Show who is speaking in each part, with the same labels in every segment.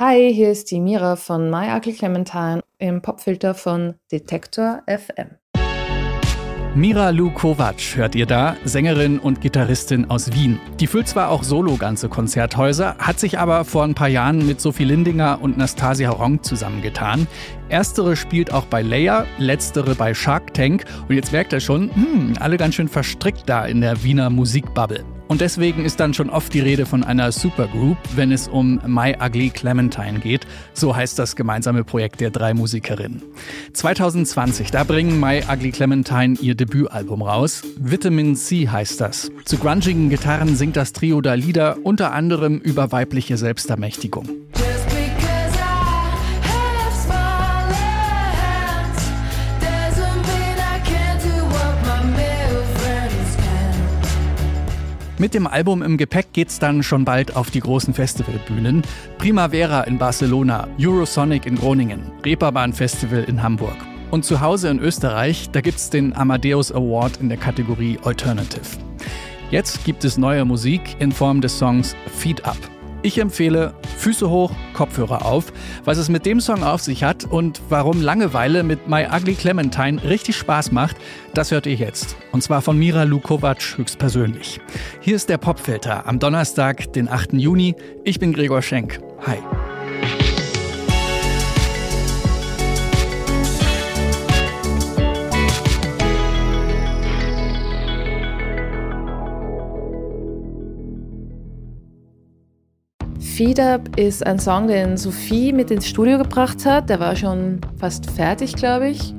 Speaker 1: Hi, hier ist die Mira von My Clementine im Popfilter von Detektor FM.
Speaker 2: Mira Lu Kovac hört ihr da, Sängerin und Gitarristin aus Wien. Die füllt zwar auch solo ganze Konzerthäuser, hat sich aber vor ein paar Jahren mit Sophie Lindinger und Nastasia Rong zusammengetan. Erstere spielt auch bei Leia, letztere bei Shark Tank und jetzt merkt er schon, hm, alle ganz schön verstrickt da in der Wiener Musikbubble. Und deswegen ist dann schon oft die Rede von einer Supergroup, wenn es um My Ugly Clementine geht. So heißt das gemeinsame Projekt der drei Musikerinnen. 2020, da bringen My Ugly Clementine ihr Debütalbum raus. Vitamin C heißt das. Zu grungigen Gitarren singt das Trio da Lieder, unter anderem über weibliche Selbstermächtigung. Mit dem Album im Gepäck geht's dann schon bald auf die großen Festivalbühnen. Primavera in Barcelona, Eurosonic in Groningen, Reeperbahn Festival in Hamburg. Und zu Hause in Österreich, da gibt's den Amadeus Award in der Kategorie Alternative. Jetzt gibt es neue Musik in Form des Songs Feed Up. Ich empfehle Füße hoch, Kopfhörer auf, was es mit dem Song auf sich hat und warum Langeweile mit My Ugly Clementine richtig Spaß macht, das hört ihr jetzt. Und zwar von Mira Lukovac höchstpersönlich. Hier ist der Popfilter am Donnerstag, den 8. Juni. Ich bin Gregor Schenk. Hi.
Speaker 1: Feed Up ist ein Song, den Sophie mit ins Studio gebracht hat. Der war schon fast fertig, glaube ich.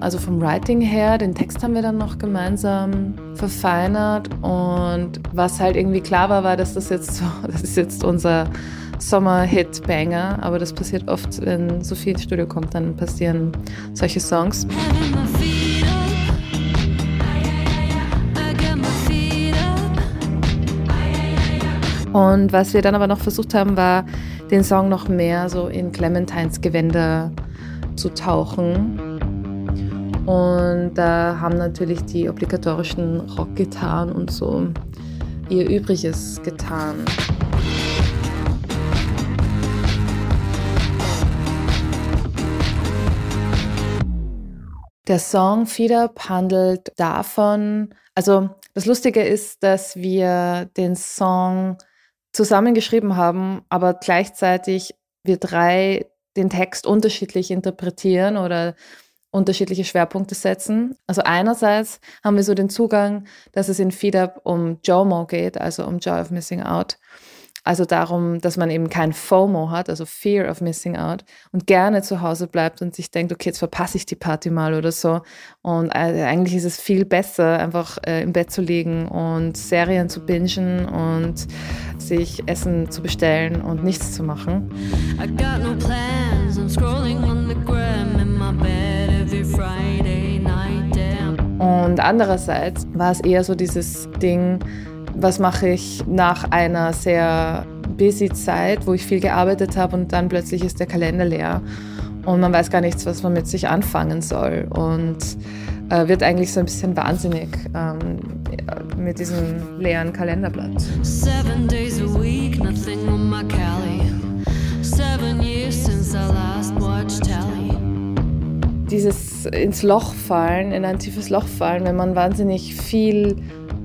Speaker 1: Also vom Writing her, den Text haben wir dann noch gemeinsam verfeinert. Und was halt irgendwie klar war, war, dass das jetzt so, das ist jetzt unser Sommer-Hit-Banger. Aber das passiert oft, wenn Sophie ins Studio kommt, dann passieren solche Songs. Und was wir dann aber noch versucht haben, war, den Song noch mehr so in Clementines Gewänder zu tauchen. Und da haben natürlich die obligatorischen Rockgitarren und so ihr Übriges getan. Der Song Feed Up handelt davon, also das Lustige ist, dass wir den Song zusammengeschrieben haben, aber gleichzeitig wir drei den Text unterschiedlich interpretieren oder unterschiedliche Schwerpunkte setzen. Also einerseits haben wir so den Zugang, dass es in FeedUp um JOMO geht, also um Joy of Missing Out. Also darum, dass man eben kein FOMO hat, also Fear of Missing Out und gerne zu Hause bleibt und sich denkt, okay, jetzt verpasse ich die Party mal oder so. Und äh, eigentlich ist es viel besser, einfach äh, im Bett zu liegen und Serien zu bingen und sich Essen zu bestellen und nichts zu machen. I got no plans, I'm scrolling on the gram in my bed every Friday night, damn. Und andererseits war es eher so dieses Ding, was mache ich nach einer sehr busy Zeit, wo ich viel gearbeitet habe und dann plötzlich ist der Kalender leer und man weiß gar nichts, was man mit sich anfangen soll und äh, wird eigentlich so ein bisschen wahnsinnig ähm, mit diesem leeren Kalenderblatt. Seven days a week, nothing on my Cali. Seven years since I last watched Tally. Dieses ins Loch fallen, in ein tiefes Loch fallen, wenn man wahnsinnig viel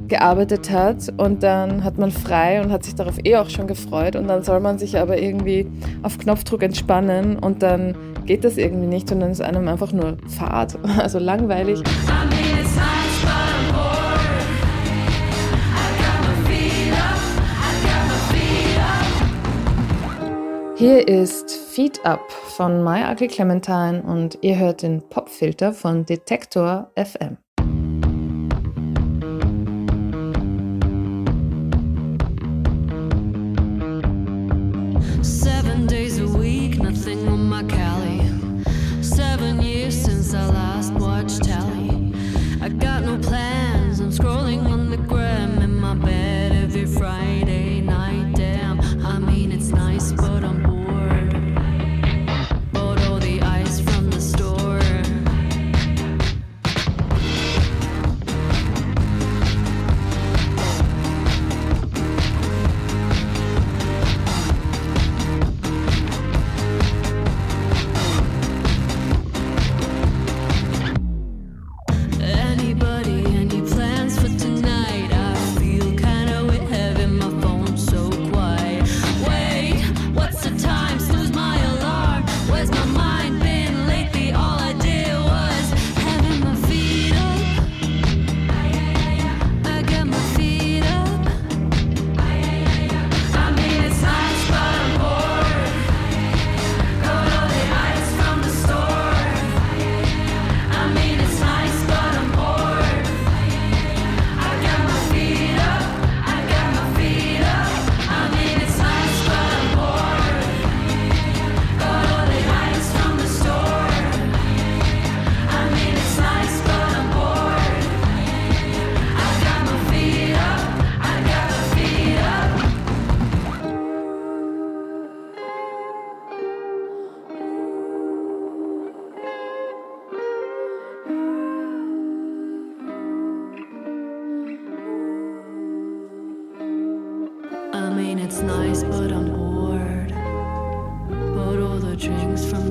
Speaker 1: gearbeitet hat und dann hat man frei und hat sich darauf eh auch schon gefreut und dann soll man sich aber irgendwie auf Knopfdruck entspannen und dann geht das irgendwie nicht und dann ist einem einfach nur fad, also langweilig. Hier ist Feed Up von My Ugly Clementine und ihr hört den Popfilter von Detektor FM.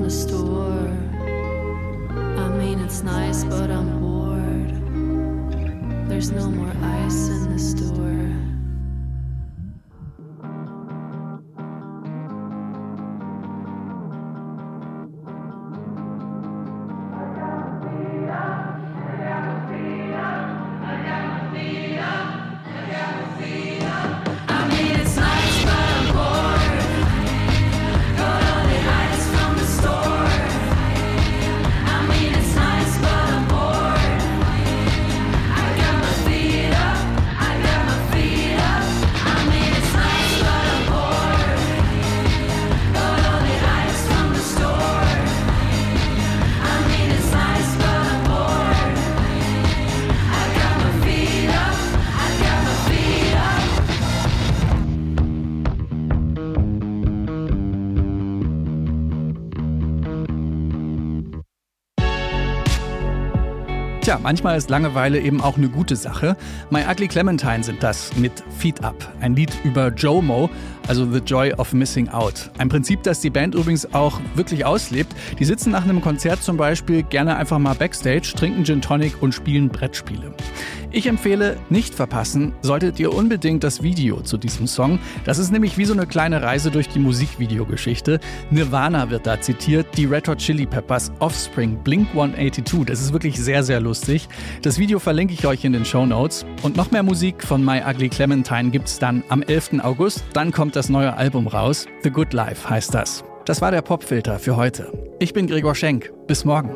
Speaker 3: The store. I mean, it's nice, but I'm bored. There's no more ice in the store.
Speaker 2: Tja, manchmal ist Langeweile eben auch eine gute Sache. My Ugly Clementine sind das mit Feed Up, ein Lied über Jomo, also The Joy of Missing Out. Ein Prinzip, das die Band übrigens auch wirklich auslebt. Die sitzen nach einem Konzert zum Beispiel gerne einfach mal backstage, trinken Gin Tonic und spielen Brettspiele. Ich empfehle, nicht verpassen, solltet ihr unbedingt das Video zu diesem Song. Das ist nämlich wie so eine kleine Reise durch die Musikvideogeschichte. Nirvana wird da zitiert, die Red Hot Chili Peppers, Offspring, Blink 182. Das ist wirklich sehr, sehr lustig. Das Video verlinke ich euch in den Show Notes. Und noch mehr Musik von My Ugly Clementine gibt's dann am 11. August. Dann kommt das neue Album raus. The Good Life heißt das. Das war der Popfilter für heute. Ich bin Gregor Schenk. Bis morgen.